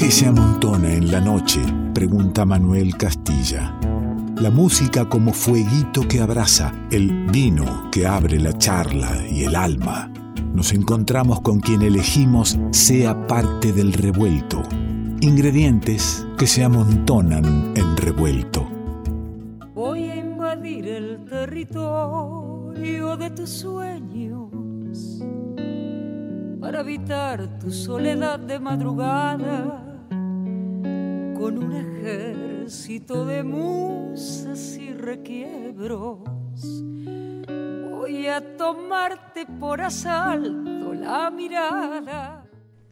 ¿Qué se amontona en la noche? Pregunta Manuel Castilla. La música como fueguito que abraza, el vino que abre la charla y el alma. Nos encontramos con quien elegimos sea parte del revuelto. Ingredientes que se amontonan en revuelto. Voy a invadir el territorio de tus sueños para evitar tu soledad de madrugada con un ejército de musas y requiebros. Voy a tomarte por asalto la mirada.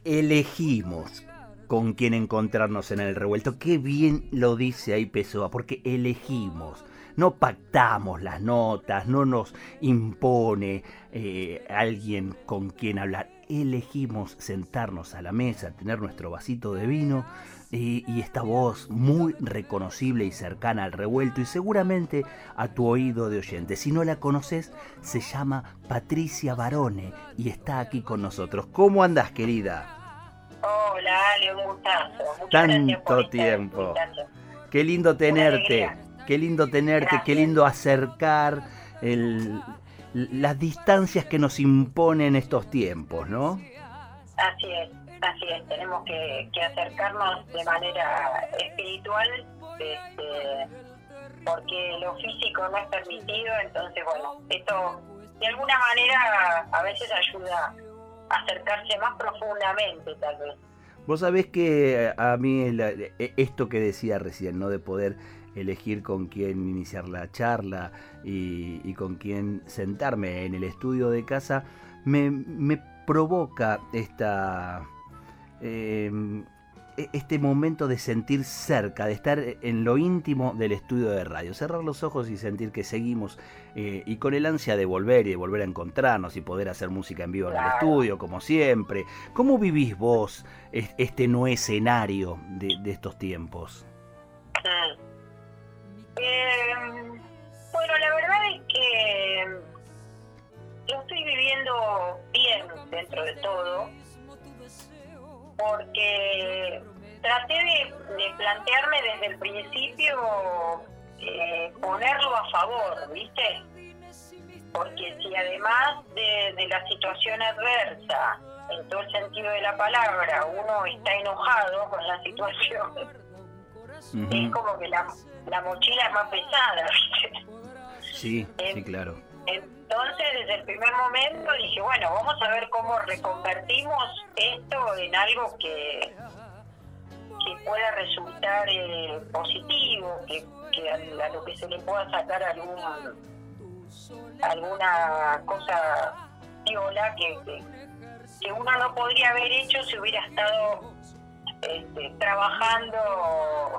Elegimos con quién encontrarnos en el revuelto. Qué bien lo dice ahí Pessoa, porque elegimos. No pactamos las notas, no nos impone eh, alguien con quien hablar. Elegimos sentarnos a la mesa, tener nuestro vasito de vino y, esta voz muy reconocible y cercana al revuelto y seguramente a tu oído de oyente. Si no la conoces, se llama Patricia Barone y está aquí con nosotros. ¿Cómo andas, querida? Hola, Ale, un gustazo. Tanto tiempo. Qué lindo tenerte, qué lindo tenerte, qué lindo acercar las distancias que nos imponen estos tiempos, ¿no? Así es. Así es, tenemos que, acercarnos de manera espiritual, este, porque lo físico no es permitido, entonces bueno, esto de alguna manera a veces ayuda a acercarse más profundamente tal vez. Vos sabés que a mí e, esto que decía recién, ¿no? De poder elegir con quién iniciar la charla y, con quién sentarme en el estudio de casa, me, me provoca esta Em, e, este momento de sentir cerca, de estar en lo íntimo del estudio de radio, cerrar los ojos y sentir que seguimos eh, y con el ansia de volver y de volver a encontrarnos y poder hacer música en vivo en el estudio, como siempre. ¿Cómo vivís vos este no escenario de, estos tiempos? Em, bueno, la verdad es que lo estoy viviendo bien dentro de todo porque traté de, plantearme desde el principio eh, ponerlo a favor, ¿viste? Porque si además de, la situación adversa, en todo el sentido de la palabra, uno está enojado con la situación, es como que la, la mochila es más pesada, ¿viste? Sí, sí, claro. Entonces, desde el primer momento dije, bueno, vamos a ver cómo reconvertimos esto en algo que, que pueda resultar eh, positivo, que, a, lo que se le pueda sacar alguna, alguna cosa viola que, que, uno no podría haber hecho si hubiera estado este, trabajando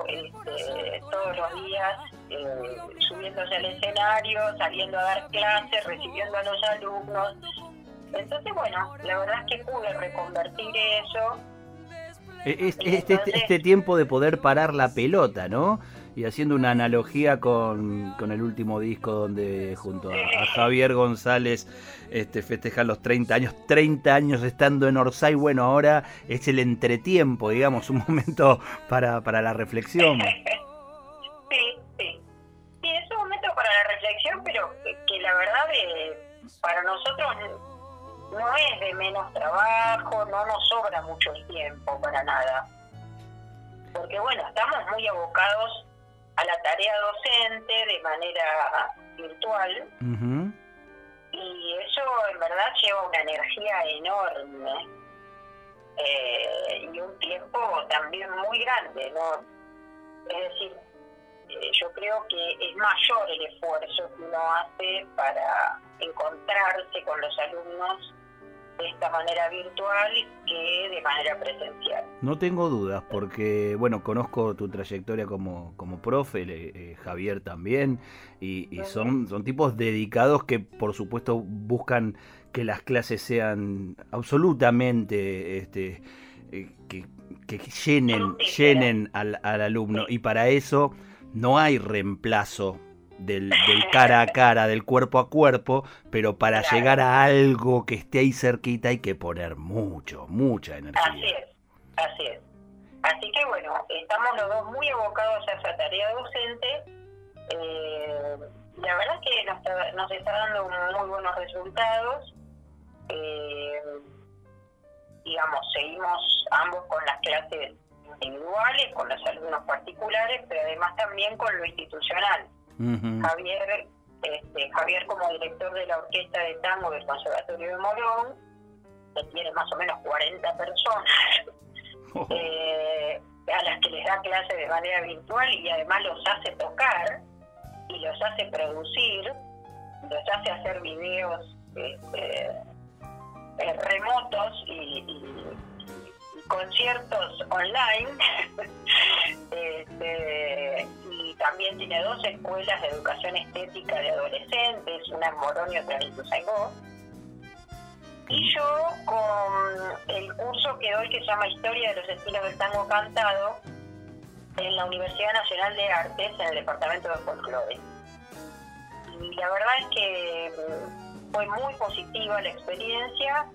este, todos los días eh, subiéndose al escenario, saliendo a dar clases, recibiendo a los alumnos. Entonces, bueno, la verdad es que pude reconvertir eso. E-, este, este, este, tiempo de poder parar la pelota, ¿no? Y haciendo una analogía con, el último disco donde junto a, Javier González este, festejan los 30 años, 30 años estando en Orsay, bueno, ahora es el entretiempo, digamos, un momento para, para la reflexión. pero que, la verdad para nosotros no es de menos trabajo, no nos sobra mucho el tiempo para nada. Porque bueno, estamos muy abocados a la tarea docente de manera virtual y eso en verdad lleva una energía enorme eh, y un tiempo también muy grande, ¿no? Es decir, eh, yo creo que es mayor el esfuerzo que uno hace para encontrarse con los alumnos de esta manera virtual que de manera presencial. No tengo dudas, porque, bueno, conozco tu trayectoria como, como profe, eh, Javier también, y, son, son tipos dedicados que, por supuesto, buscan que las clases sean absolutamente, este, eh, que, que llenen, llenen al, al alumno, y para eso no hay reemplazo del, cara a cara, del cuerpo a cuerpo, pero para llegar a algo que esté ahí cerquita hay que poner mucho, mucha energía. Así es, así es. Así que bueno, estamos los dos muy abocados a esa tarea docente. Eh, la verdad es que nos está, nos está dando muy buenos resultados. Eh, digamos, seguimos ambos con las clases individuales, con los alumnos particulares, pero además también con lo institucional. Javier, este, Javier como director de la Orquesta de Tango del Conservatorio de Morón, que tiene más o menos 40 personas, oh. eh, a las que les da clases de manera virtual y además los hace tocar y los hace producir, los hace hacer videos este, eh, remotos y, conciertos online. este, y también tiene dos escuelas de educación estética de adolescentes, una en Morón y otra en Ituzaingó. Y yo con el curso que doy que se llama Historia de los estilos del tango cantado en la Universidad Nacional de Artes en el Departamento de Folclore. Y la verdad es que fue muy positiva la experiencia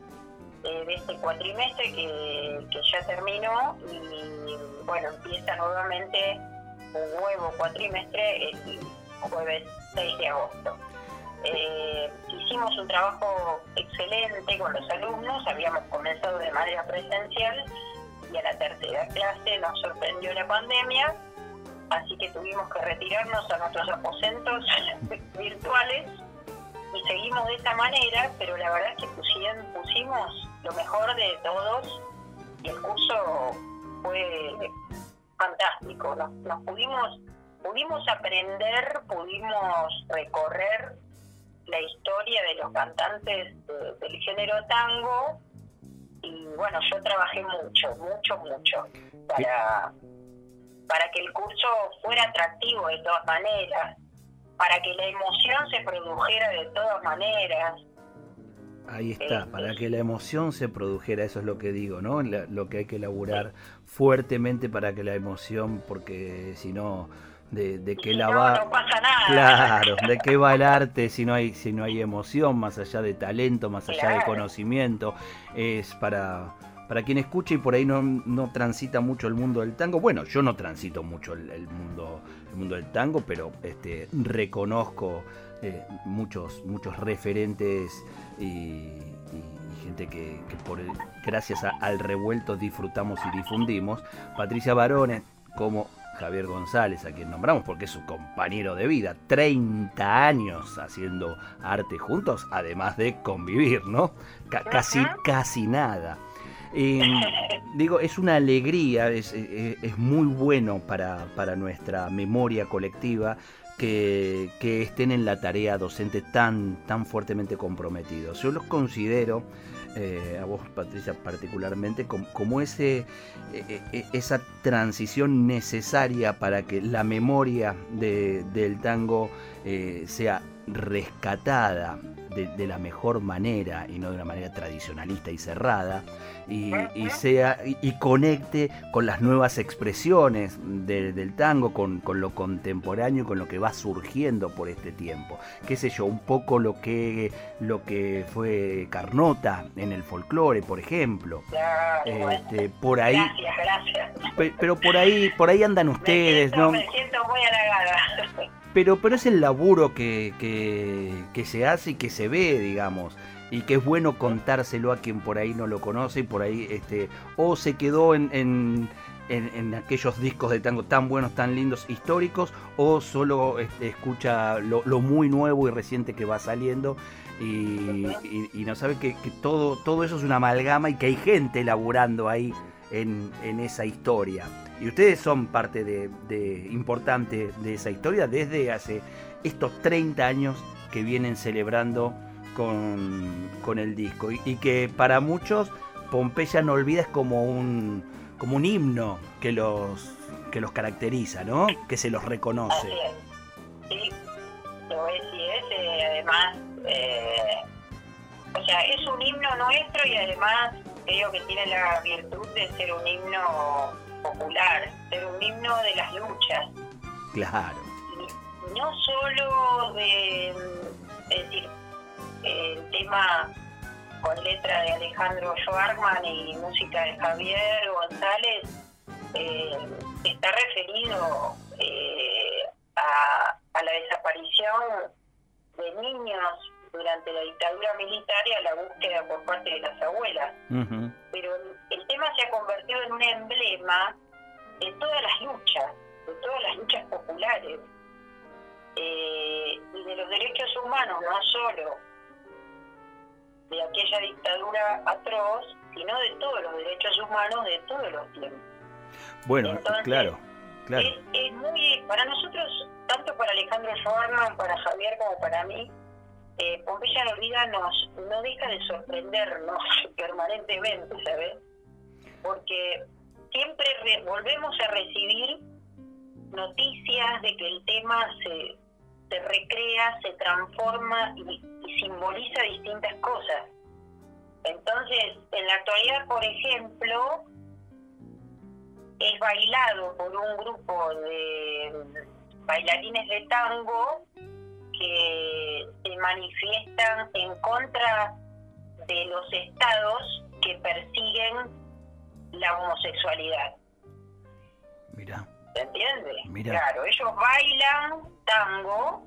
de este cuatrimestre que, ya terminó y bueno, empieza nuevamente un nuevo cuatrimestre el jueves 6 de agosto. Eh, hicimos un trabajo excelente con los alumnos, habíamos comenzado de manera presencial y a la tercera clase nos sorprendió la pandemia, así que tuvimos que retirarnos a nuestros aposentos virtuales y seguimos de esa manera, pero la verdad es que pusimos lo mejor de todos y el curso fue fantástico. Nos, pudimos, pudimos aprender, pudimos recorrer la historia de los cantantes del género tango y bueno, yo trabajé mucho, mucho, mucho para, para que el curso fuera atractivo de todas maneras, para que la emoción se produjera de todas maneras. Ahí está, para que la emoción se produjera, eso es lo que digo, ¿no? lo que hay que elaborar fuertemente para que la emoción, porque si no, de, de qué la va... No pasa nada. Claro, de qué va el arte si no hay, si no hay emoción, más allá de talento, más allá de conocimiento, es para para quien escucha y por ahí no, no, transita mucho el mundo del tango, bueno, yo no transito mucho el, mundo, el mundo del tango, pero este, reconozco eh, muchos, muchos referentes y, gente que, por gracias al revuelto disfrutamos y difundimos. Patricia Barone, como Javier González, a quien nombramos porque es su compañero de vida, 30 años haciendo arte juntos, además de convivir, ¿no? casi, casi nada. digo, es una alegría, es, muy bueno para, nuestra memoria colectiva que, estén en la tarea docente tan, tan fuertemente comprometidos. Yo los considero, eh, a vos Patricia particularmente, como, ese, e, e, esa transición necesaria para que la memoria del tango eh, sea rescatada de, la mejor manera y no de una manera tradicionalista y cerrada y, sea y, conecte con las nuevas expresiones del tango con, lo contemporáneo y con lo que va surgiendo por este tiempo. Qué sé yo un poco lo que lo que fue Carnota en el folclore por ejemplo. Este, por ahí gracias, pero por ahí por ahí andan ustedes no me siento muy halagada pero, pero es el laburo que, que, se hace y que se ve, digamos y que es bueno contárselo a quien por ahí no lo conoce y por ahí este o se quedó en, en, en, aquellos discos de tango tan buenos, tan lindos, históricos, o solo este, escucha lo, muy nuevo y reciente que va saliendo y, no sabe que, que, todo, todo eso es una amalgama y que hay gente laburando ahí en, en esa historia. Y ustedes son parte de, importante de esa historia desde hace estos 30 años que vienen celebrando con, el disco. Y, que para muchos Pompeya no olvida es como un, como un himno que los, que los caracteriza, ¿no? Que se los reconoce. Sí, lo es y es. Eh, además, eh, o sea, es un himno nuestro y además creo que tiene la virtud de ser un himno popular, ser un himno de las luchas. Claro. no solo de, es decir, el tema con letra de Alejandro Schwarman y música de Javier González, eh, está referido eh, a, a la desaparición de niños durante la dictadura militar a la búsqueda por parte de las abuelas. Pero el tema se ha convertido en un emblema de todas las luchas, de todas las luchas populares eh, y de los derechos humanos, no solo de aquella dictadura atroz, sino de todos los derechos humanos de todos los tiempos. Bueno, Entonces, claro, claro. Es, es muy, para nosotros, tanto para Alejandro Schwarman, para Javier como para mí, eh, Pompeya no Olvida nos, no deja de sorprendernos permanentemente, ¿sabes? Porque siempre re- volvemos a recibir noticias de que el tema se, se recrea, se transforma y simboliza distintas cosas. Entonces, en la actualidad, por ejemplo, es bailado por un grupo de bailarines de tango que se manifiestan en contra de los estados que persiguen la homosexualidad. Mira, ¿Se entiende? Mira. Claro, ellos bailan tango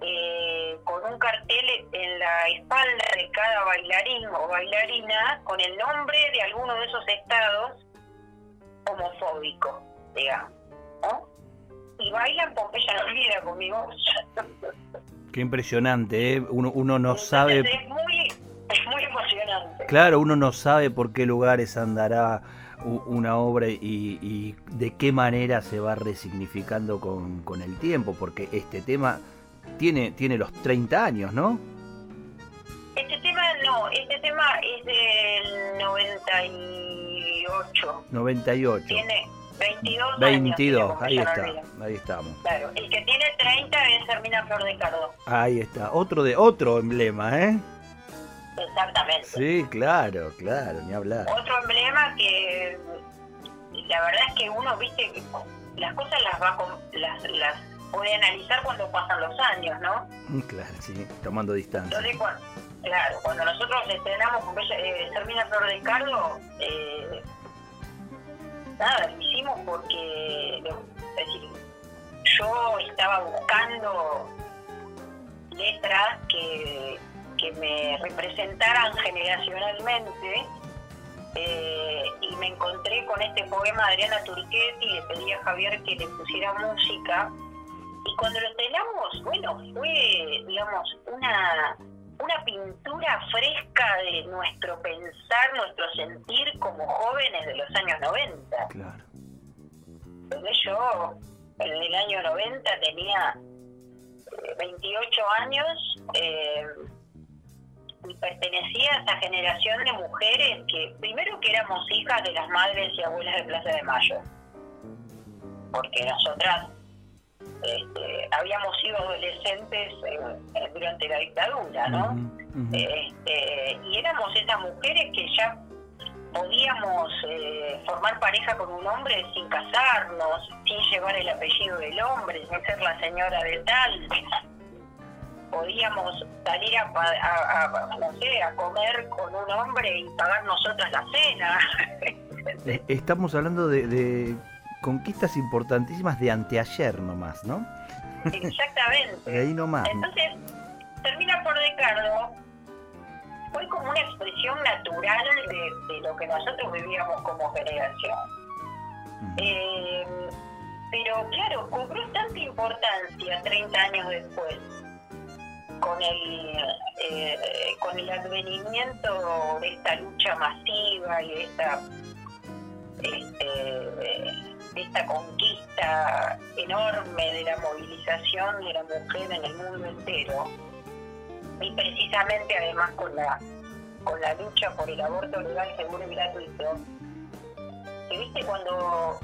eh, con un cartel en la espalda de cada bailarín o bailarina con el nombre de alguno de esos estados homofóbicos, digamos. ¿no? Y bailan Pompeya no olvida con mi voz. qué impresionante, ¿eh? Uno, uno no Entonces sabe, Es muy, es muy emocionante. claro, uno no sabe por qué lugares andará una obra y, y de qué manera se va resignificando con, con el tiempo, porque este tema tiene, tiene los 30 años, ¿no? Este tema no, este tema es del 98. 98. Tiene 22 años. 22, tiene ahí está, ahí estamos. Claro, el que tiene 30 es Hermina Flor de Cardo. Ahí está, otro de otro emblema, ¿eh? Exactamente. Sí, claro, claro, ni hablar. Otro emblema que la verdad es que uno, viste, las cosas las va las, las puede analizar cuando pasan los años, ¿no? Mm, Claro, sí, tomando distancia. Entonces, cuando, claro, cuando nosotros estrenamos eh, Hermina Flor de Cardo, eh, nada, lo hicimos porque, yo estaba buscando letras que, que me representaran generacionalmente eh, y me encontré con este poema de Adriana Turquetti y le pedí a Javier que le pusiera música y cuando lo estrenamos, bueno, fue, digamos, una, una pintura fresca de nuestro pensar, nuestro sentir como jóvenes de los años 90. Claro. Entonces yo en el año 90 tenía eh, 28 años eh, y pertenecía a esa generación de mujeres que primero que éramos hijas de las madres y abuelas de Plaza de Mayo, porque nosotras este, habíamos sido adolescentes en- en- durante la dictadura, ¿no? Este, y éramos esas mujeres que ya podíamos eh, formar pareja con un hombre sin casarnos, sin llevar el apellido del hombre, sin ser la señora de tal. Podíamos salir a- a- no sé, a comer con un hombre y pagar nosotras la cena. Eh, Estamos hablando de, de conquistas importantísimas de anteayer nomás, ¿no? De Exactamente. ahí nomás. Entonces, termina por Ricardo, fue como una expresión natural de, de lo que nosotros vivíamos como generación. Eh, pero claro, cobró tanta importancia 30 años después, con el, eh, con el advenimiento de esta lucha masiva y de esta, este, de esta conquista enorme de la movilización de la mujer en el mundo entero. Y precisamente además con la, con la lucha por el aborto legal, seguro y gratuito, que viste cuando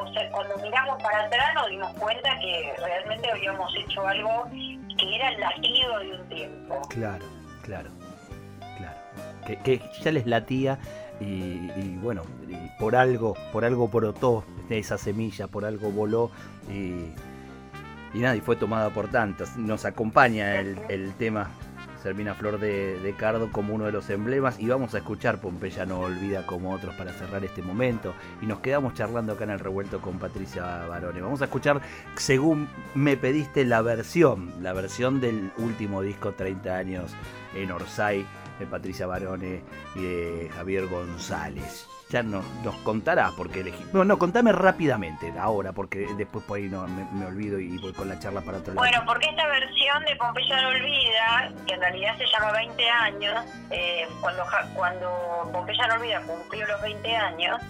o sea, cuando miramos para atrás nos dimos cuenta que realmente habíamos hecho algo que era el latido de un tiempo. Claro, claro, claro. Que, que ya les latía y, bueno, por algo, por algo brotó esa semilla, por algo voló y, y nada, y fue tomada por tantas. Nos acompaña el, el tema Sermina Flor de, Cardo como uno de los emblemas y vamos a escuchar Pompeya no olvida como otros para cerrar este momento y nos quedamos charlando acá en el revuelto con Patricia Barone. Vamos a escuchar, según me pediste, la versión, la versión del último disco 30 años en Orsay de Patricia Barone y de Javier González ya no, nos contarás porque elegí. No, no, contame rápidamente ahora, porque después por ahí no, me, olvido y voy con la charla para otro. Bueno, porque esta versión de Pompeya no olvida, que en realidad se llama 20 años, eh, cuando, cuando Pompeya no olvida cumplió los 20 años,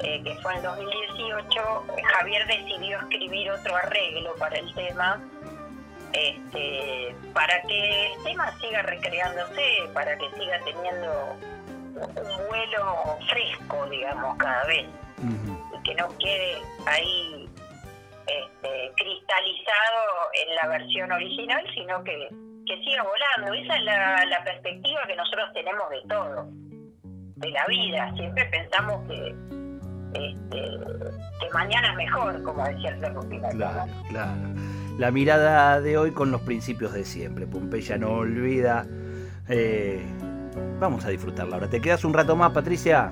eh, que fue en 2018, Javier decidió escribir otro arreglo para el tema. Este, para que el tema siga recreándose, para que siga teniendo un vuelo fresco, digamos, cada vez. Y que no quede ahí este, cristalizado en la versión original, sino que, que siga volando. Esa es la, perspectiva que nosotros tenemos de todo, de la vida. Siempre pensamos que, este, que mañana es mejor, como decía el Cerro Claro, claro. La mirada de hoy con los principios de siempre. Pompeya no olvida. Eh, Vamos a disfrutarla ahora. ¿Te quedas un rato más, Patricia?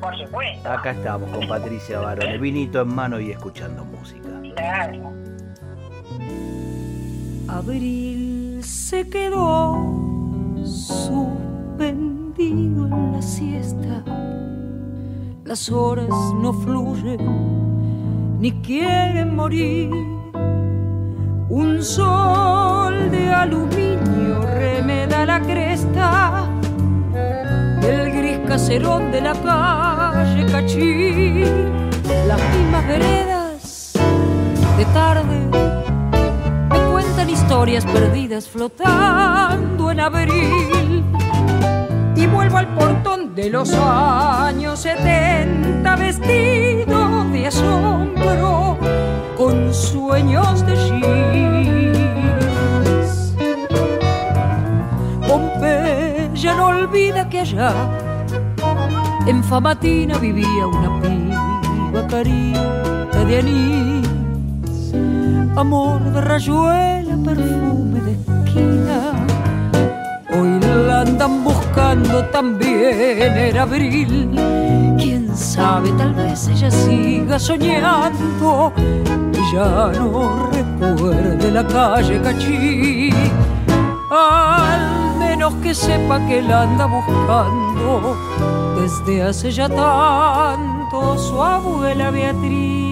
Por supuesto. Acá estamos con Patricia Barón, el vinito en mano y escuchando música. Claro. Abril se quedó suspendido en la siesta. Las horas no fluyen ni quieren morir. Un sol de aluminio remeda la cresta el gris caserón de la calle Cachí, las mismas veredas de tarde me cuentan historias perdidas flotando en abril. Y vuelvo al portón de los años 70 vestido de asombro con sueños de jeans. Ya no olvida que allá en Famatina vivía una piba carita de anís, amor de rayuela, perfume de esquina. La andan buscando también en abril. Quién sabe, tal vez ella siga soñando y ya no recuerde la calle Cachí. Al que sepa que la anda buscando desde hace ya tanto su abuela Beatriz.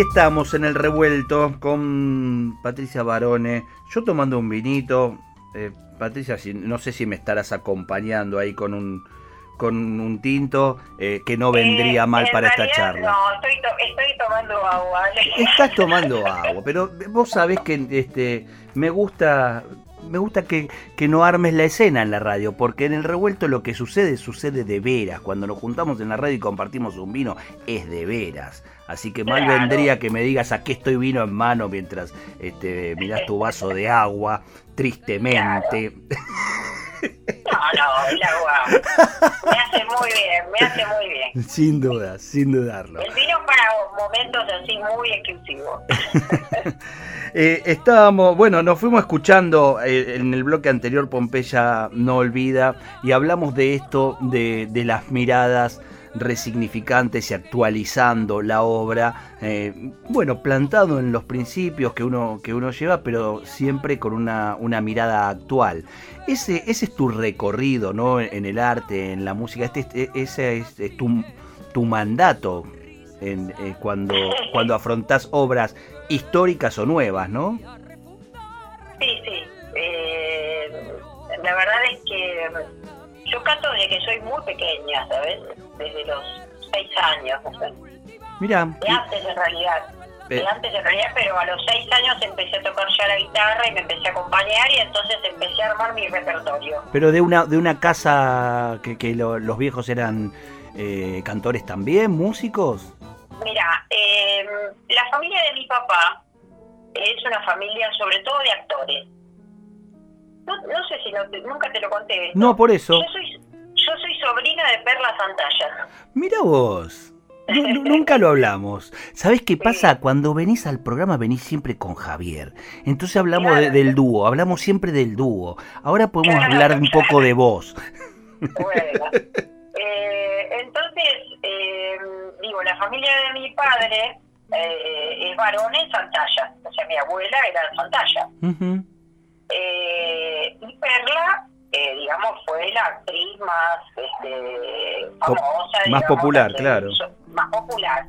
Aquí estamos en el revuelto con Patricia Barone, yo tomando un vinito. Eh, Patricia, no sé si me estarás acompañando ahí con un con un tinto eh, que no vendría mal para esta charla. No, estoy, estoy tomando agua. Estás tomando agua, pero vos sabés que este me gusta me gusta que, que, no armes la escena en la radio, porque en el revuelto lo que sucede, sucede de veras. Cuando nos juntamos en la radio y compartimos un vino, es de veras. Así que mal vendría que me digas aquí estoy vino en mano mientras este, mirás tu vaso de agua, tristemente. No, no, el agua me hace muy bien, me hace muy bien. Sin duda, sin dudarlo. El vino para momentos así muy exclusivos. eh, estábamos, bueno, nos fuimos escuchando eh, en el bloque anterior Pompeya no olvida y hablamos de esto, de, de las miradas resignificantes y actualizando la obra, eh, bueno, plantado en los principios que uno, que uno lleva, pero siempre con una, una mirada actual. Ese, ese es tu recorrido, ¿no? En el arte, en la música, este, este ese es, tu, tu, mandato en, eh, cuando, cuando afrontás obras históricas o nuevas, ¿no? Sí, sí. Eh, la verdad es que yo canto desde que soy muy pequeña, ¿sabes? Desde los seis años, no. Mira. De antes en realidad. De antes en realidad, pero a los seis años empecé a tocar ya la guitarra y me empecé a acompañar y entonces empecé a armar mi repertorio. Pero de una de una casa que, que los viejos eran eh, cantores también, músicos. Mira, eh, la familia de mi papá es una familia sobre todo de actores no, sé si nunca te lo conté. No, por eso. Yo soy, yo soy sobrina de Perla Santalla. Mira vos. nunca lo hablamos. ¿Sabes qué pasa? Cuando venís al programa venís siempre con Javier. Entonces hablamos del dúo, hablamos siempre del dúo. Ahora podemos hablar un poco de vos. Bueno. Eh, entonces, eh, digo, la familia de mi padre eh, es varones Santalla. O sea, mi abuela era Santalla. Eh, y Perla, eh, digamos, fue la actriz más este, famosa. más popular, claro. Más popular.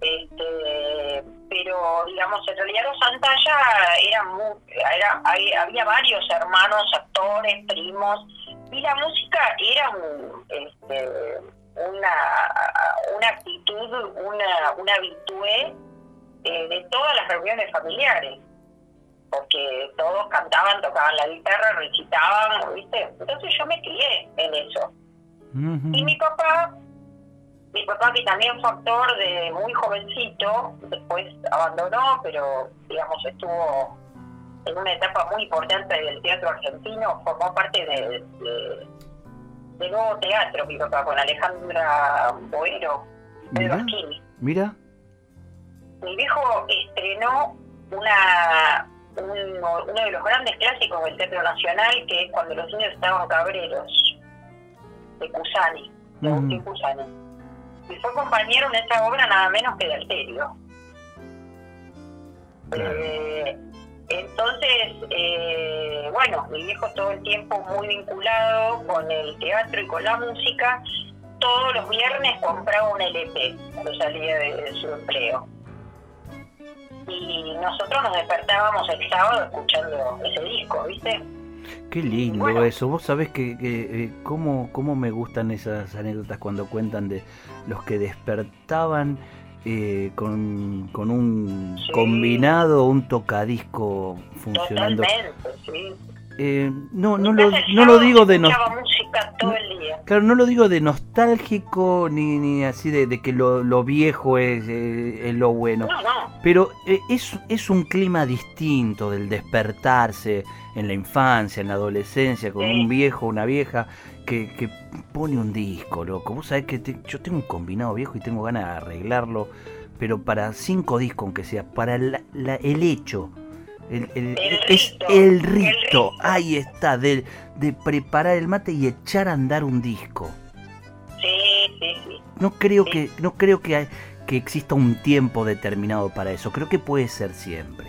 Este, pero, digamos, en realidad los Santalla eran era, había varios hermanos, actores, primos, y la música era este, una, una actitud, una, una habitué eh, de todas las reuniones familiares porque todos cantaban, tocaban la guitarra, recitaban, ¿viste? Entonces yo me crié en eso. Y mi papá, mi papá que también fue actor de muy jovencito, después abandonó, pero digamos estuvo en una etapa muy importante del teatro argentino, formó parte de, de, nuevo teatro, mi papá, con Alejandra Boero, Pedro Mira. Mi viejo estrenó una uno, de los grandes clásicos del Teatro Nacional, que es cuando los niños estaban cabreros, de Cusani, de Agustín Cusani. Y fue compañero en esa obra nada menos que de Alterio. Eh, entonces, eh, bueno, mi viejo todo el tiempo muy vinculado con el teatro y con la música. Todos los viernes compraba un LP cuando salía de su empleo y nosotros nos despertábamos el sábado escuchando ese disco, ¿viste? Qué lindo eso. Vos sabés que, que eh, cómo, cómo me gustan esas anécdotas cuando cuentan de los que despertaban eh, con, con un combinado, un tocadisco funcionando. sí. Eh, no, no lo, no lo digo de Claro, no lo digo de nostálgico ni, ni así de, que lo, viejo es, eh, es, lo bueno. Pero eh, es, es un clima distinto del despertarse en la infancia, en la adolescencia, con un viejo, una vieja que, que, pone un disco, loco. Vos sabés que yo tengo un combinado viejo y tengo ganas de arreglarlo, pero para cinco discos, aunque sea, para el hecho el, es el rito, ahí está, de, de preparar el mate y echar a andar un disco. Sí, sí, sí. No creo que, no creo que, que exista un tiempo determinado para eso, creo que puede ser siempre.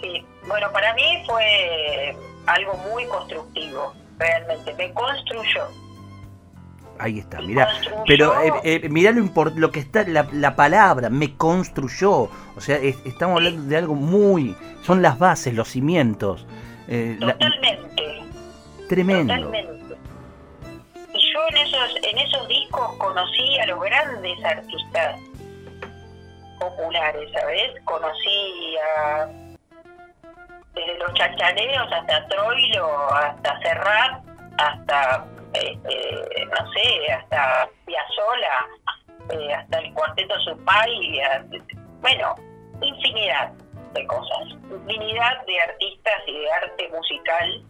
Sí, bueno, para mí fue algo muy constructivo, realmente, me construyó Ahí está, mira. Pero eh, eh, mirá lo, lo que está, la, palabra, me construyó. O sea, estamos hablando de algo muy. Son las bases, los cimientos. Eh, Totalmente. tremendo. Totalmente. Y yo en esos, en esos discos conocí a los grandes artistas populares, ¿sabes? Conocí a. Desde los chachareos hasta Troilo, hasta Serrat, hasta, este, no sé, hasta Piazzola, eh, hasta el Cuarteto Supay, bueno, infinidad de cosas, infinidad de artistas y de arte musical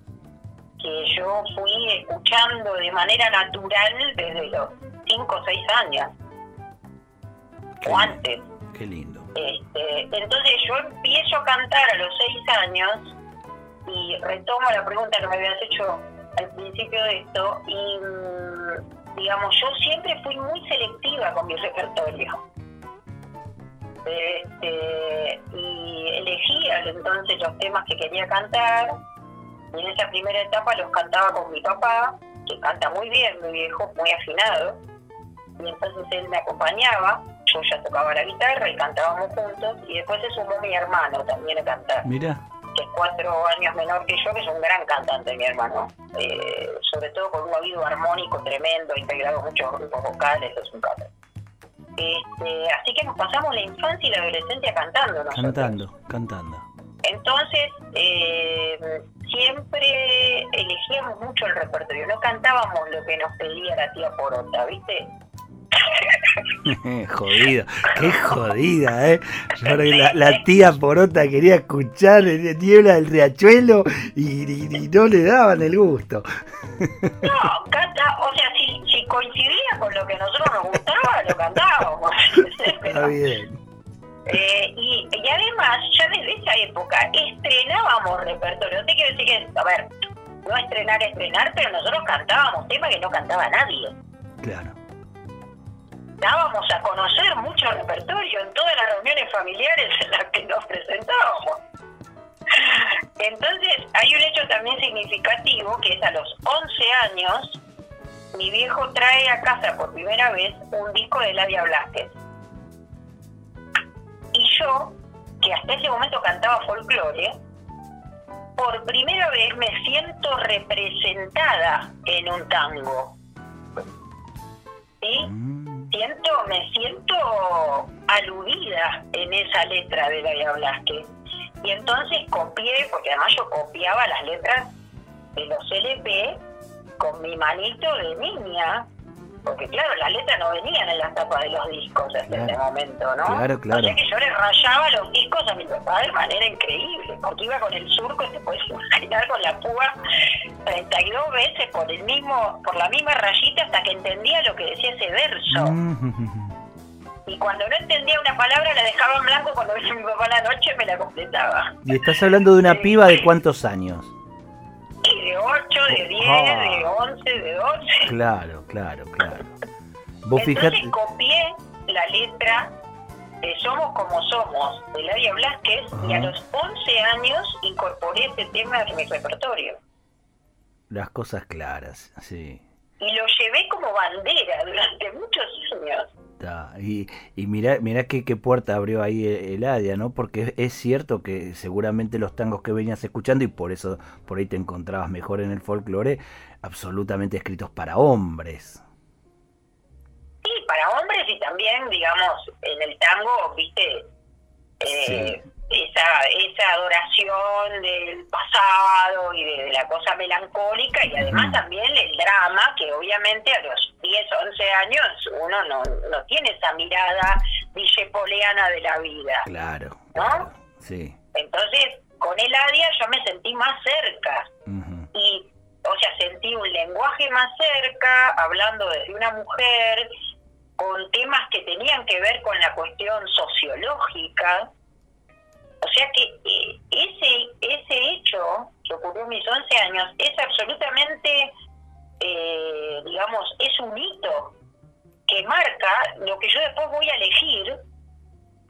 que yo fui escuchando de manera natural desde los 5 o 6 años, o antes. Qué lindo. Este, entonces yo empiezo a cantar a los 6 años y retomo la pregunta que me habías hecho al principio de esto y mm, digamos yo siempre fui muy selectiva con mi repertorio. Este, y elegía entonces los temas que quería cantar. Y en esa primera etapa los cantaba con mi papá que canta muy bien, muy viejo, muy afinado. Y entonces él me acompañaba yo ya tocaba la guitarra y cantábamos juntos y después se sumó mi hermano también a cantar. Mira. Que es cuatro años menor que yo, que es un gran cantante mi hermano, eh, sobre todo con un oído armónico tremendo, integrado muchos grupos vocales, es un capo. Este, así que nos pasamos la infancia y la adolescencia cantando nosotros. Cantando, cantando. Entonces, eh, siempre elegíamos mucho el repertorio, no cantábamos lo que nos pedía la tía Porota, ¿viste? jodida, qué jodida, ¿eh? La, la tía Porota quería escuchar Niebla del Riachuelo y, y- y no le daban el gusto. No, canta, o sea, si, si coincidía con lo que a nosotros nos gustaba, lo cantábamos. Está bien. Eh, y, y además, ya desde esa época estrenábamos repertorio. No te quiero decir que, a ver, no estrenar, estrenar, pero nosotros cantábamos temas que no cantaba nadie. Claro. Dábamos a conocer mucho repertorio en todas las reuniones familiares en las que nos presentábamos. Entonces, hay un hecho también significativo que es a los 11 años, mi viejo trae a casa por primera vez un disco de Ladia Blasquez. Y yo, que hasta ese momento cantaba folclore, por primera vez me siento representada en un tango. ¿Sí? Siento, me siento aludida en esa letra de Laia Blasquez. Y entonces copié, porque además yo copiaba las letras de los LP con mi manito de niña, porque claro, las letras no venían en las tapas de los discos hasta Claro. ese momento, ¿no? Claro, claro. O sea que yo le rayaba los discos a mi papá de manera increíble, porque iba con el surco, te puedes imaginar, con la púa 32 veces por el mismo, por la misma rayita hasta que entendía lo que decía ese verso. mm, Y cuando no entendía una palabra la dejaba en blanco, cuando venía mi papá a la noche me la completaba. Y estás hablando de una piba de cuántos años. Y de 8, de 10, Ah. de 11, de 12. Claro, claro, claro. Vos Entonces fijate. copié la letra de Somos como Somos de Ladia Blasquez y a Ajá. los 11 años incorporé ese tema en mi repertorio. Las cosas claras, sí. Y lo llevé como bandera durante muchos años. Y, y mirá, mirá qué, qué puerta abrió ahí el, el Adia, ¿no? Porque es, es cierto que seguramente los tangos que venías escuchando, y por eso por ahí te encontrabas mejor en el folclore, absolutamente escritos para hombres. Sí, para hombres y también, digamos, en el tango, viste, eh, esa, esa adoración del pasado y de, de la cosa melancólica y además también el drama, que obviamente a los 10, 11 años uno no, no tiene esa mirada dishepoleana de la vida. Claro, ¿No? claro. Sí. Entonces, con el ADIA yo me sentí más cerca y, o sea, sentí un lenguaje más cerca, hablando desde una mujer, con temas que tenían que ver con la cuestión sociológica. O sea que eh, ese, ese hecho que ocurrió en mis 11 años es absolutamente, eh, digamos, es un hito que marca lo que yo después voy a elegir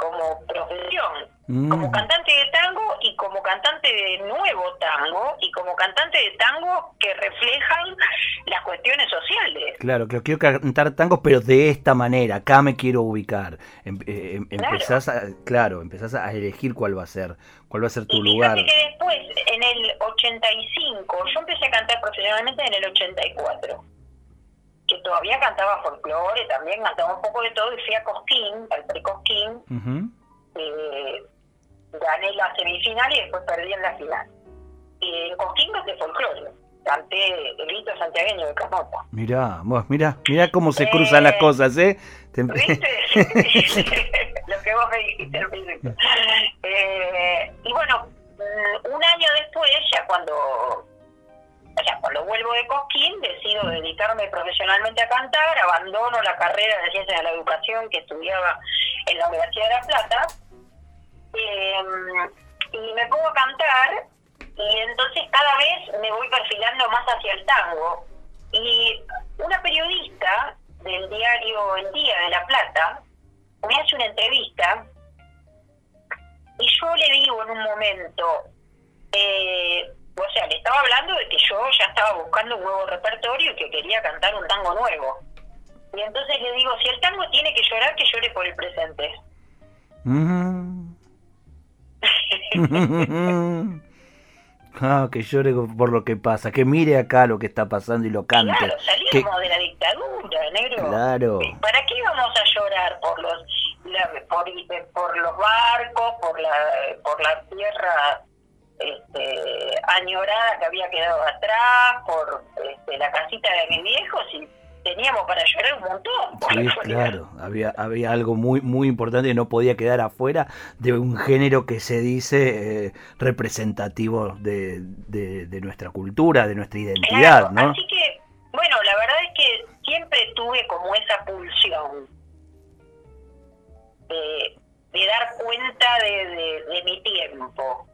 como profesión Mm. como cantante de tango y como cantante de nuevo tango y como cantante de tango que reflejan las cuestiones sociales. Claro, que quiero cantar tangos, pero de esta manera, acá me quiero ubicar. Em- eh, em- Claro. empezás a, claro, empezás a elegir cuál va a ser, cuál va a ser tu y lugar. que después, en el 85, yo empecé a cantar profesionalmente en el 84, que todavía cantaba folclore, también cantaba un poco de todo y fui a Cosquín, al pre-Cosquín, eh, gané la semifinal y después perdí en la final. en Cosquín de folclore. Canté el grito santiagueño de Camota. Mirá, vos, mirá, mirá cómo se cruzan las cosas, ¿eh? ¿Viste? Lo que vos me dijiste. Eh, y bueno, un año después, ya cuando o sea, cuando vuelvo de Cosquín, decido dedicarme profesionalmente a cantar, abandono la carrera de Ciencias de la Educación que estudiaba en la Universidad de La Plata, eh, y me pongo a cantar, y entonces cada vez me voy perfilando más hacia el tango. Y una periodista del diario El Día de La Plata me hace una entrevista y yo le digo en un momento, eh, o sea, le estaba hablando de que yo ya estaba buscando un nuevo repertorio y que quería cantar un tango nuevo. Y entonces le digo, si el tango tiene que llorar, que llore por el presente. ah, que llore por lo que pasa, que mire acá lo que está pasando y lo cante. Claro, salíamos de la dictadura, negro. Claro. ¿Para qué íbamos a llorar por los por, por los barcos, por la por la tierra este, añorada que había quedado atrás, por este, la casita de mis viejos y teníamos para llorar un montón. Sí, claro, había, había algo muy, muy importante que no podía quedar afuera de un género que se dice eh, representativo de, de, nuestra cultura, de nuestra identidad, ¿no? Así que, bueno, la verdad es que siempre tuve como esa pulsión de, de dar cuenta de, de, mi tiempo.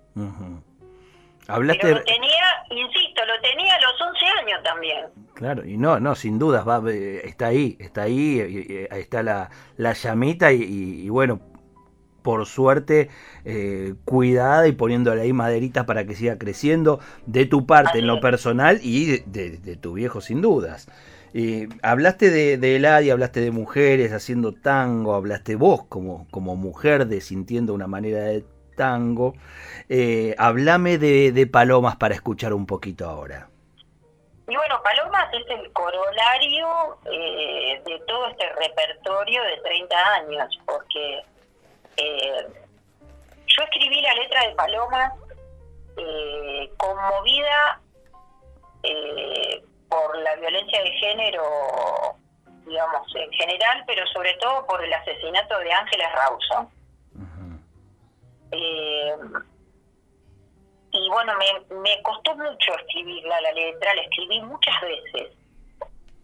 Hablaste... Pero lo tenía, insisto, lo tenía a los 11 años también. Claro, y no, no, sin dudas, va, eh, está ahí, está ahí, eh, ahí está la, la llamita y, bueno, por suerte, eh, cuidada y poniéndole ahí maderitas para que siga creciendo, de tu parte en lo personal y de, tu viejo sin dudas. y hablaste de, de Eladia, hablaste de mujeres haciendo tango, hablaste vos como, como mujer de sintiendo una manera de tango. Eh, hablame de, Palomas para escuchar un poquito ahora. Y bueno, Palomas es el corolario eh, de todo este repertorio de 30 años, porque eh, yo escribí la letra de Palomas eh, conmovida por la violencia de género, digamos, en general, pero sobre todo por el asesinato de Ángeles Rawson. Eh, y bueno, me, me costó mucho escribirla, la letra, la escribí muchas veces.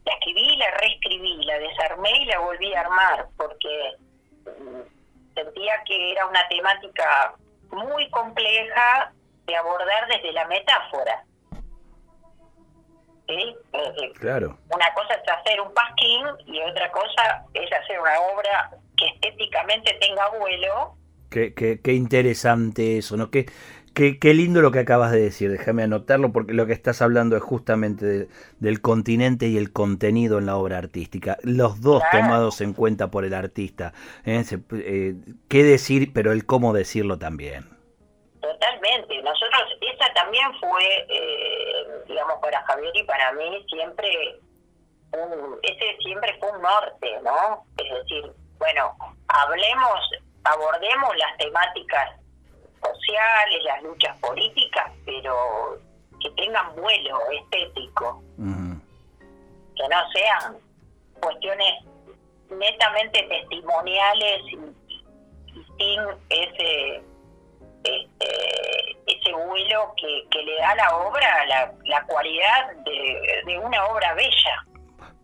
La escribí, la reescribí, la desarmé y la volví a armar, porque mm, sentía que era una temática muy compleja de abordar desde la metáfora. ¿Sí? Claro. Una cosa es hacer un pasquín y otra cosa es hacer una obra que estéticamente tenga vuelo Qué, qué, interesante eso, ¿no? Qué, qué, qué, lindo lo que acabas de decir, déjame anotarlo porque lo que estás hablando es justamente del continente y el contenido en la obra artística, los dos tomados en cuenta por el artista. ¿eh? Eh, ¿Qué decir, pero el cómo decirlo también? Totalmente, nosotros, esa también fue, eh, digamos, para Javier y para mí siempre, un, ese siempre fue un norte, ¿no? Es decir, bueno, hablemos abordemos las temáticas sociales, las luchas políticas, pero que tengan vuelo estético, que no sean cuestiones netamente testimoniales y, sin ese este, ese vuelo que, que, le da a la obra la, la cualidad de, de una obra bella.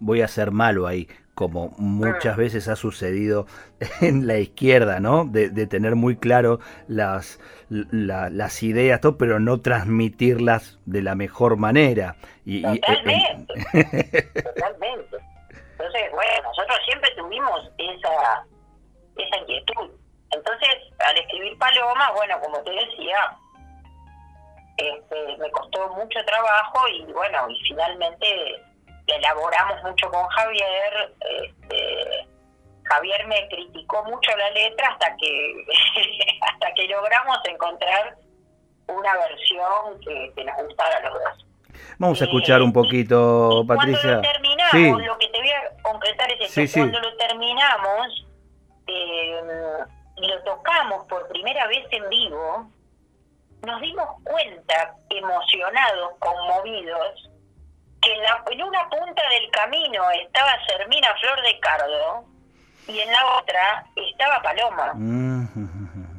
Voy a ser malo ahí como muchas veces ha sucedido en la izquierda, ¿no? De, tener muy claro las, las ideas, todo, pero no transmitirlas de la mejor manera. Y, eh, totalmente, totalmente. Entonces, bueno, nosotros siempre tuvimos esa, esa inquietud. Entonces, al escribir Paloma, bueno, como te decía, este, me costó mucho trabajo y bueno, y finalmente elaboramos mucho con Javier. Este, Javier me criticó mucho la letra hasta que hasta que logramos encontrar una versión que, nos gustara a los dos. Vamos a escuchar un poquito, Patricia. Cuando lo terminamos, lo que te voy a concretar es que cuando lo terminamos, eh, lo tocamos por primera vez en vivo nos dimos cuenta, emocionados, conmovidos, que en, la, en una punta del camino estaba Sermina Flor de Cardo y en la otra estaba Paloma.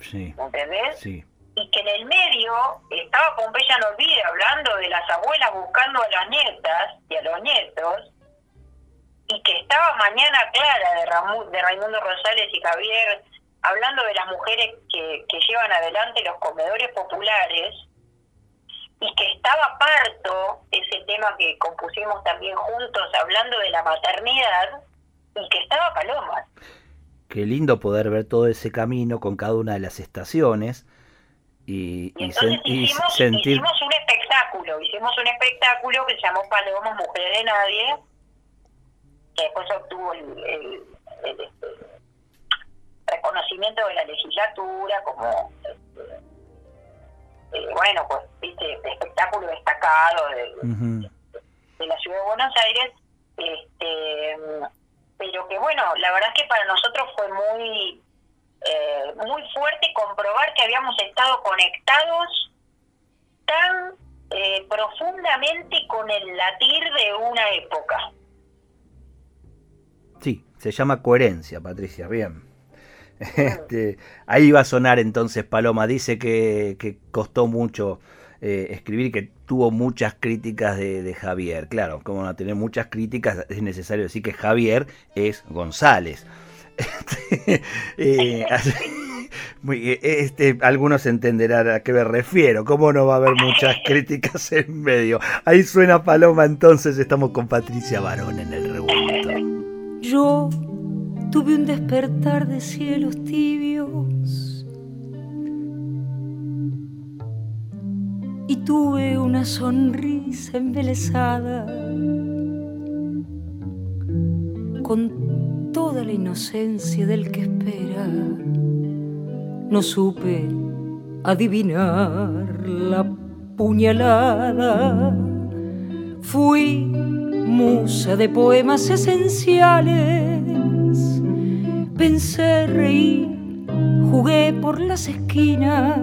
Sí. ¿Entendés? Sí. Y que en el medio estaba Pompeya no hablando de las abuelas buscando a las nietas y a los nietos, y que estaba Mañana Clara de, Ramu- de Raimundo Rosales y Javier hablando de las mujeres que, que llevan adelante los comedores populares, y que estaba Parto, ese tema que compusimos también juntos, hablando de la maternidad, y que estaba Paloma. Qué lindo poder ver todo ese camino con cada una de las estaciones y, Y hicimos, sentir... hicimos un espectáculo, hicimos un espectáculo que se llamó Paloma, Mujer de Nadie, que después obtuvo el, el- el, este, reconocimiento de la legislatura como, este, eh, bueno, pues, viste, espectáculo destacado de la ciudad de Buenos Aires, este, pero que bueno, la verdad es que para nosotros fue muy eh, muy fuerte comprobar que habíamos estado conectados tan eh, profundamente con el latir de una época. Sí, se llama coherencia, Patricia, bien. Este, ahí va a sonar entonces Paloma. Dice que, que costó mucho eh, escribir, que tuvo muchas críticas de, de Javier. Claro, como no tener muchas críticas, es necesario decir que Javier es González. Este, eh, así- muy- eh, este, algunos entenderán a qué me refiero. ¿Cómo no va a haber muchas críticas en medio? Ahí suena Paloma, entonces estamos con Patricia Barón en el revuelto. Yo tuve un despertar de cielos tibios y tuve una sonrisa embelesada con toda la inocencia del que espera. No supe adivinar la puñalada. Fui musa de poemas esenciales. Pensé, reí, jugué por las esquinas.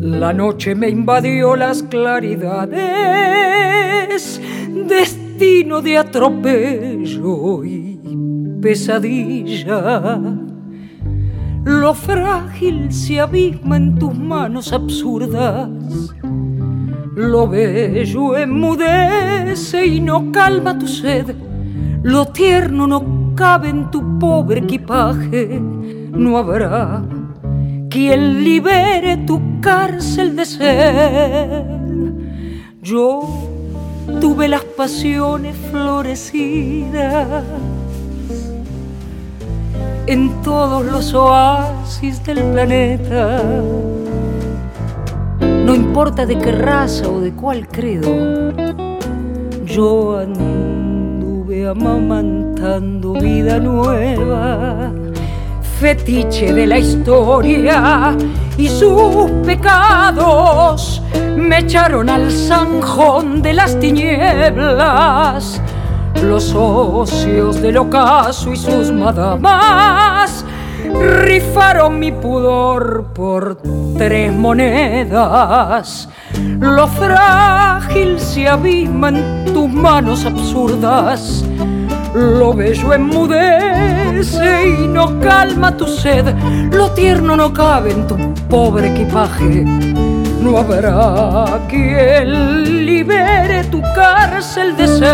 La noche me invadió las claridades, destino de atropello y pesadilla. Lo frágil se abisma en tus manos absurdas. Lo bello enmudece y no calma tu sed. Lo tierno no cabe en tu pobre equipaje. No habrá quien libere tu cárcel de ser. Yo tuve las pasiones florecidas en todos los oasis del planeta. No importa de qué raza o de cuál credo, yo amamantando vida nueva, fetiche de la historia y sus pecados me echaron al zanjón de las tinieblas. Los socios del ocaso y sus madamas rifaron mi pudor por tres monedas. Lo frágil se abisma en tus manos absurdas. Lo bello enmudece y no calma tu sed. Lo tierno no cabe en tu pobre equipaje. No habrá quien libere tu cárcel de ser.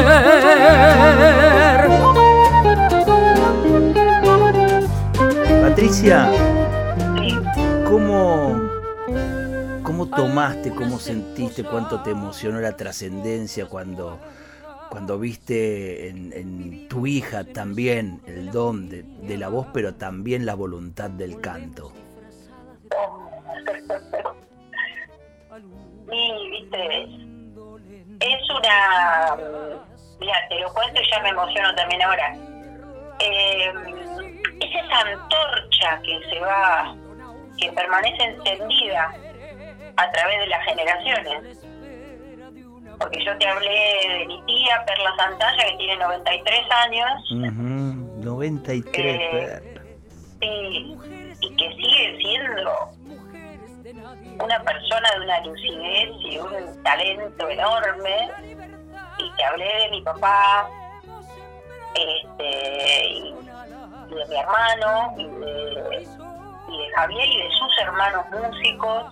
Patricia, ¿cómo, ¿cómo tomaste, cómo sentiste, cuánto te emocionó la trascendencia cuando, cuando viste en, en tu hija también el don de, de la voz, pero también la voluntad del canto? Y, viste, es una. Mira, te lo cuento y ya me emociono también ahora. Eh, es esa antorcha que se va, que permanece encendida a través de las generaciones. Porque yo te hablé de mi tía Perla Santalla, que tiene 93 años, Ujú, 93, Eh, Perla. sí, y que sigue siendo una persona de una lucidez y un talento enorme y te hablé de mi papá este, y, de mi hermano y de, y de Javier y de sus hermanos músicos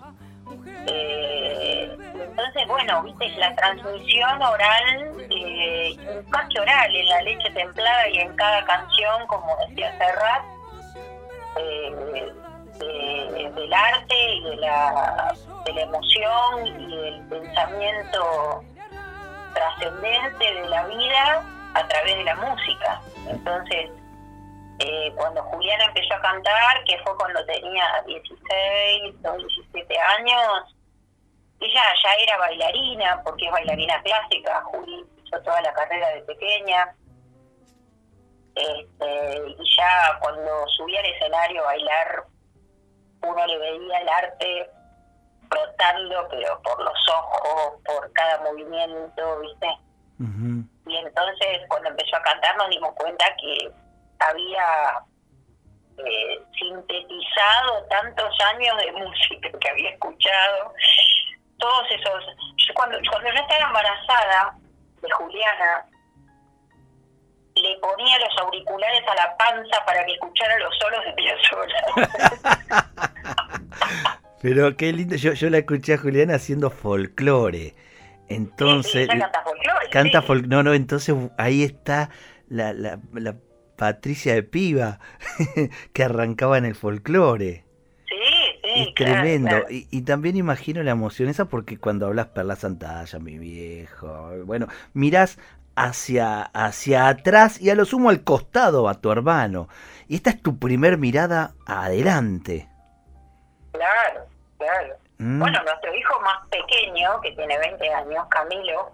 eh, entonces, bueno, viste, la transmisión oral, eh, oral, en la leche templada y en cada canción, como decía Serrat, eh, del arte y de la, de la emoción y del pensamiento trascendente de la vida a través de la música. Entonces, eh, cuando Juliana empezó a cantar, que fue cuando tenía 16 o 17 años, ella ya era bailarina, porque es bailarina clásica, Juli hizo toda la carrera de pequeña. Este, y ya cuando subía al escenario a bailar, uno le veía el arte brotando, pero por los ojos, por cada movimiento, ¿viste? Y entonces cuando empezó a cantar nos dimos cuenta que había eh, sintetizado tantos años de música que había escuchado, todos esos... cuando, cuando yo estaba embarazada de Juliana, le ponía los auriculares a la panza para que escuchara los solos de Piazzolla. Pero qué lindo, yo, yo la escuché a Juliana haciendo folclore. Entonces, canta folclore. Canta no, no, entonces ahí está la, la, la Patricia de Piva, que arrancaba en el folclore. Sí, sí. Es tremendo. Y, también imagino la emoción esa porque cuando hablas Perla Santalla, mi viejo, bueno, mirás hacia, hacia atrás y a lo sumo al costado a tu hermano. Y esta es tu primer mirada adelante. Claro, claro. Mm. Bueno, nuestro hijo más pequeño, que tiene 20 años, Camilo,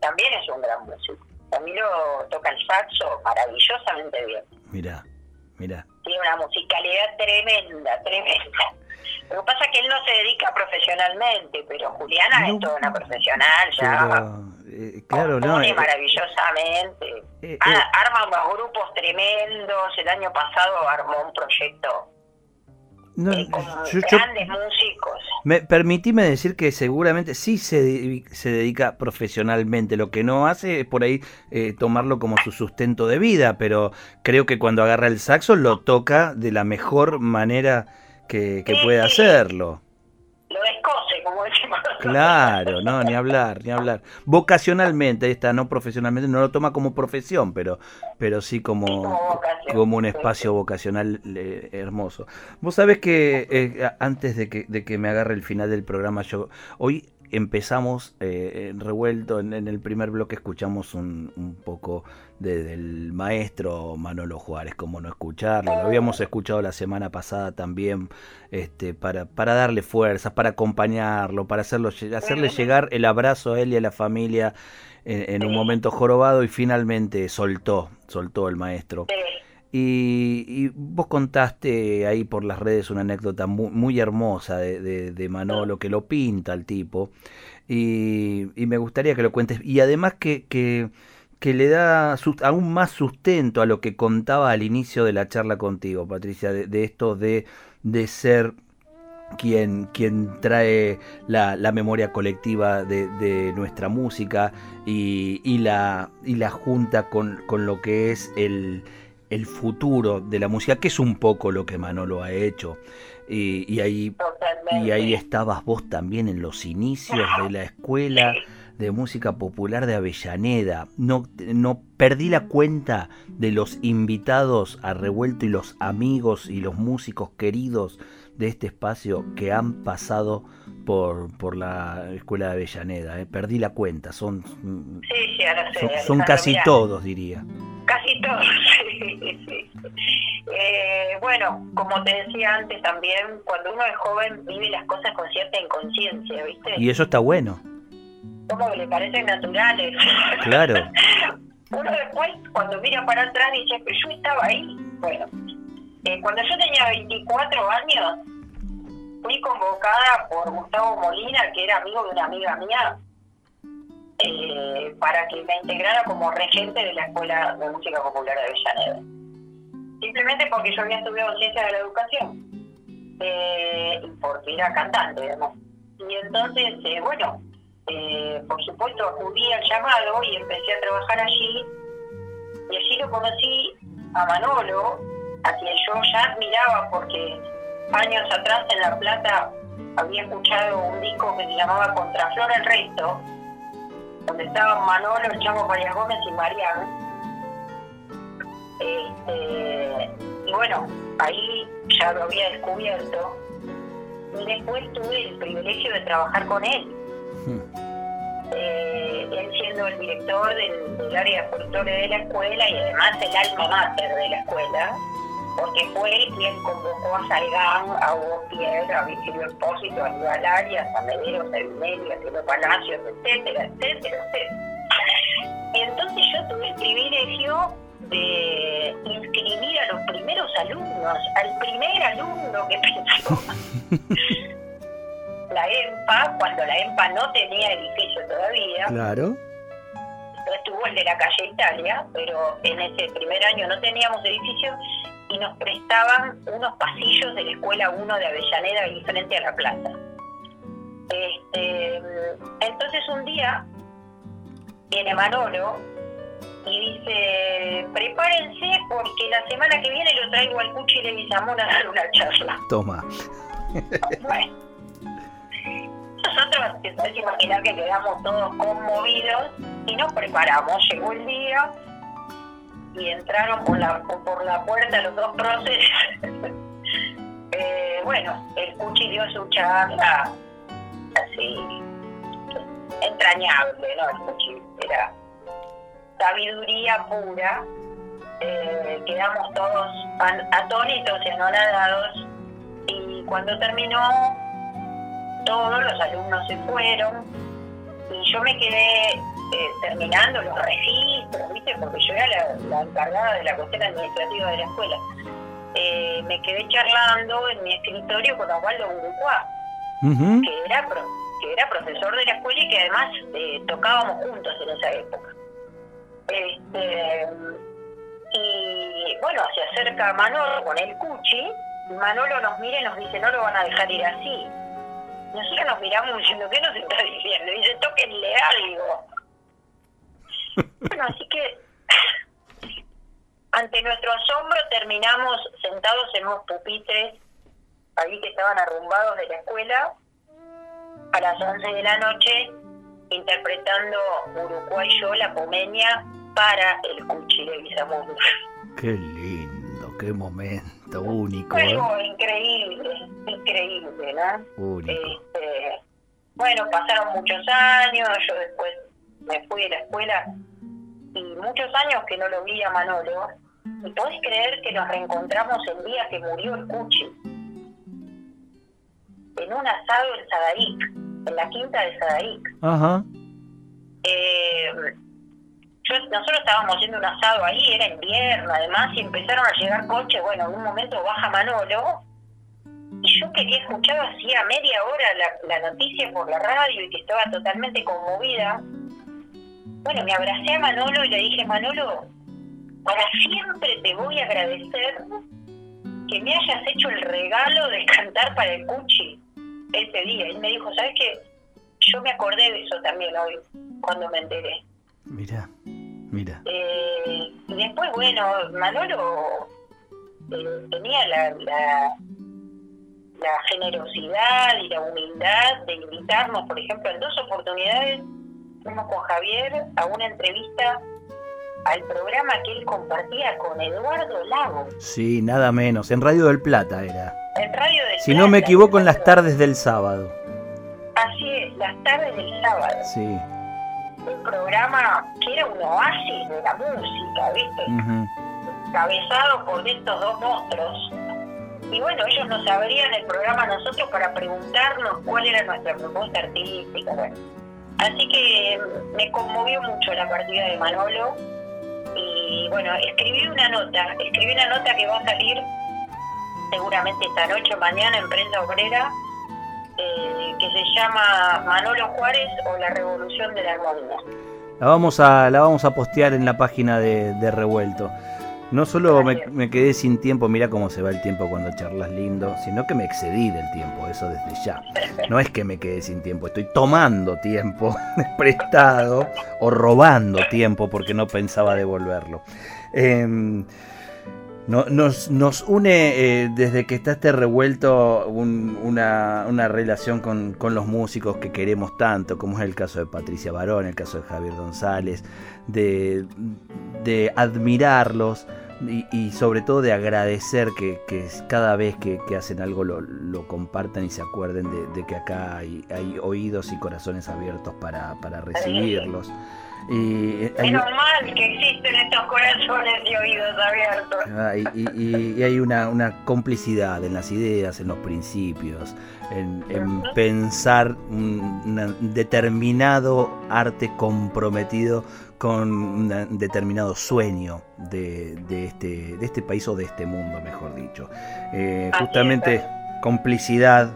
también es un gran músico. Camilo toca el saxo maravillosamente bien. Mira, mira. Tiene una musicalidad tremenda, tremenda. Lo que pasa es que él no se dedica profesionalmente, pero Juliana es toda una profesional ya. Eh, claro, no. Eh, maravillosamente. Eh, arma unos grupos tremendos. El año pasado armó un proyecto no, eh, grandes músicos. Me, permitime decir que seguramente sí se, se dedica profesionalmente, lo que no hace es por ahí eh, tomarlo como su sustento de vida, pero creo que cuando agarra el saxo lo toca de la mejor manera que, que puede hacerlo como decimos. Claro, no, ni hablar, ni hablar. Vocacionalmente, esta no profesionalmente, no lo toma como profesión, pero, pero sí como, como, un espacio vocacional eh, hermoso. Vos sabés que eh, antes de que, de que me agarre el final del programa, yo hoy empezamos eh, revuelto, en, el primer bloque escuchamos un, un poco del maestro Manolo Juárez, como no escucharlo, lo habíamos escuchado la semana pasada también, este, para, para darle fuerzas, para acompañarlo, para hacerlo, hacerle llegar el abrazo a él y a la familia en, un momento jorobado y finalmente soltó, soltó el maestro. Y, vos contaste ahí por las redes una anécdota muy, muy hermosa de, de, Manolo, que lo pinta el tipo, y, me gustaría que lo cuentes. Y además que, que, que le da aún más sustento a lo que contaba al inicio de la charla contigo, Patricia, de, esto de, de ser quien, quien trae la, la memoria colectiva de, de nuestra música y, y, la, y la junta con, con lo que es el, el futuro de la música, que es un poco lo que Manolo ha hecho. Y, ahí, y ahí estabas vos también en los inicios de la escuela de música popular de Avellaneda. No, no perdí la cuenta de los invitados a Revuelto y los amigos y los músicos queridos de este espacio que han pasado por, por la escuela de Avellaneda. ¿eh? Perdí la cuenta, son, son, casi todos, diría. Casi todos, sí. Eh, bueno, como te decía antes también, cuando uno es joven vive las cosas con cierta inconsciencia, ¿viste? Y eso está bueno. Como que le parecen naturales. Claro. uno después, cuando mira para atrás, dice, pero yo estaba ahí. Bueno, eh, cuando yo tenía 24 años, fui convocada por Gustavo Molina, que era amigo de una amiga mía, eh, para que me integrara como regente de la Escuela de Música Popular de Avellaneda. Simplemente porque yo había estudiado Ciencias de la Educación. eh, porque era cantante, además. Y entonces, eh, bueno, eh, por supuesto acudí al llamado y empecé a trabajar allí. Y allí lo conocí a Manolo, a quien yo ya admiraba porque años atrás en La Plata había escuchado un disco que se llamaba Contraflor el Resto, donde estaban Manolo, el María Gómez y Mariano. Este, y bueno, ahí ya lo había descubierto. Y después tuve el privilegio de trabajar con él. Eh, él siendo el director del, del área de de la escuela y además el alma mater de la escuela, porque fue él quien convocó a Salgán, a Hugo Pierre, a Virgilio Espósito, a Aníbal Arias, a Medeiros, a Vinelli, a Tilo Palacios, etcétera, etcétera, etcétera. Y entonces yo tuve el privilegio de inscribir a los primeros alumnos, al primer alumno que pensó la EMPA, cuando la EMPA no tenía edificio todavía. Claro. Estuvo el de la calle Italia, pero en ese primer año no teníamos edificio y nos prestaban unos pasillos de la escuela 1 de Avellaneda ahí frente a la plaza. Este, entonces un día viene Manolo y dice, prepárense porque la semana que viene lo traigo al Cuchi de Guizamón a dar una charla. Toma. Bueno. Nosotros, te puedes imaginar que quedamos todos conmovidos y nos preparamos. Llegó el día y entraron por la, por la puerta los dos próceres. Eh, bueno, el Cuchi dio su charla así entrañable, ¿no? El Cuchi era sabiduría pura. Eh, quedamos todos atónitos y anonadados y cuando terminó todos los alumnos se fueron y yo me quedé eh, terminando los registros, ¿viste? Porque yo era la, la encargada de la cuestión administrativa de la escuela. Eh, me quedé charlando en mi escritorio con Osvaldo Ujú. que era, pro- que era profesor de la escuela y que además eh, tocábamos juntos en esa época. Este, y bueno, se acerca Manolo con el cuchi, y Manolo nos mira y nos dice, no lo van a dejar ir así. Nosotros nos miramos diciendo, ¿qué nos está diciendo? Y dice, tóquenle algo. bueno, así que ante nuestro asombro terminamos sentados en unos pupitres ahí que estaban arrumbados de la escuela a las 11 de la noche interpretando Uruguay yo la pomeña para el Cuchi de. Qué lindo, qué momento único. ¿eh? increíble, increíble, ¿no? Este, bueno, pasaron muchos años, yo después me fui de la escuela y muchos años que no lo vi a Manolo. ¿Y podés creer que nos reencontramos el día que murió el Cuchi? En un asado en Sadaic, en la quinta de Sadaic. Ajá. Eh, yo, nosotros estábamos haciendo un asado ahí, era invierno además, y empezaron a llegar coches. Bueno, en un momento baja Manolo, yo quería escuchar hacía media hora la, la noticia por la radio y que estaba totalmente conmovida. Bueno, me abracé a Manolo y le dije, Manolo, para siempre te voy a agradecer que me hayas hecho el regalo de cantar para el Cuchi ese día. Y me dijo, ¿sabes qué? Yo me acordé de eso también hoy, cuando me enteré. Mira, mira. Eh, y después, bueno, Manolo eh, tenía la, la, la generosidad y la humildad de invitarnos, por ejemplo, en dos oportunidades fuimos con Javier a una entrevista al programa que él compartía con Eduardo Lago, Sí, nada menos. En Radio del Plata era. en Radio del Si no me equivoco, en las tardes del sábado. Así es, las tardes del sábado. Sí. Un programa que era un oasis de la música, ¿viste? ujú. cabezado por estos dos monstruos. Y bueno, ellos nos abrían el programa nosotros para preguntarnos cuál era nuestra propuesta artística. bueno. Así que mm, me conmovió mucho la partida de Manolo. Y bueno, escribí una nota, escribí una nota que va a salir seguramente esta noche o mañana en Prensa Obrera, eh, que se llama Manolo Juárez o la Revolución de la Armonía. La vamos a, la vamos a postear en la página de Revuelto. No solo me, quedé sin tiempo, mira cómo se va el tiempo cuando charlas lindo, sino que me excedí del tiempo, eso desde ya. No es que me quedé sin tiempo, estoy tomando tiempo prestado o robando tiempo porque no pensaba devolverlo. Em, nos, nos, une eh, desde que está este revuelto una, una, relación con, con, los músicos que queremos tanto, como es el caso de Patricia Barón, el caso de Javier González, de, de admirarlos y, sobre todo de agradecer que, cada vez que, hacen algo lo, compartan y se acuerden de, que acá hay, hay, oídos y corazones abiertos para, para recibirlos. Y, eh, hay, mal que existen estos corazones y oídos abiertos. Ah, y, hay una, una, complicidad en las ideas, en los principios, en, pensar un, determinado arte comprometido con un determinado sueño de, de, este, de este país o de este mundo, mejor dicho. Eh, justamente complicidad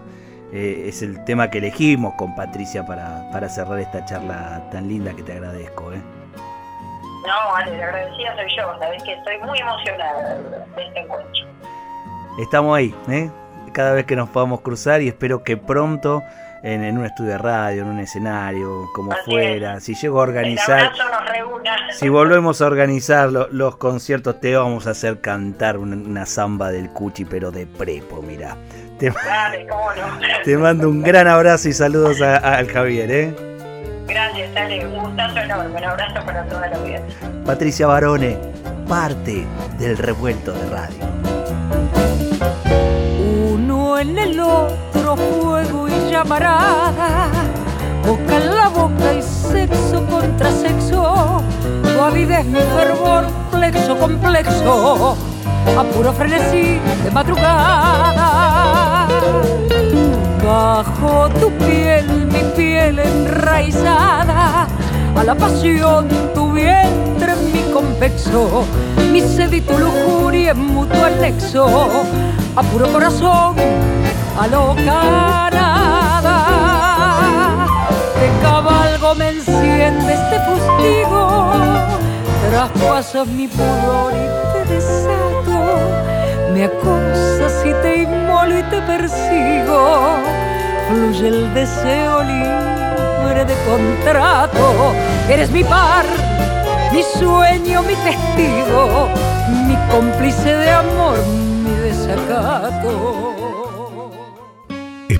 eh, es el tema que elegimos con Patricia para, para cerrar esta charla tan linda que te agradezco. ¿eh? No, vale, la agradecida soy yo, sabes que estoy muy emocionada de este encuentro. Estamos ahí, ¿eh? cada vez que nos podamos cruzar y espero que pronto en, un estudio de radio, en un escenario, como fuera. Si llego a organizar, si volvemos a organizar los conciertos, te vamos a hacer cantar una, samba del Cuchi, pero de prepo, mira. Te, mando un gran abrazo y saludos al Javier, ¿eh? Gracias, dale, un gustazo enorme, un abrazo para toda la vida. Patricia Barone, parte del revuelto de radio. Uno en el otro fuego y llamarada, boca en la boca y sexo contra sexo, tu avidez mi fervor, plexo complexo a puro frenesí de madrugada. Bajo tu piel, mi piel enraizada, a la pasión tu vientre, mi convexo, mi sed y tu lujuria en mutuo anexo, a puro corazón, a lo nada. De cabalgo me enciende este fustigo, traspasas mi pudor y te deseo me acosas y te inmolo y te persigo. Fluye el deseo libre de contrato. Eres mi par, mi sueño, mi testigo, mi cómplice de amor, mi desacato.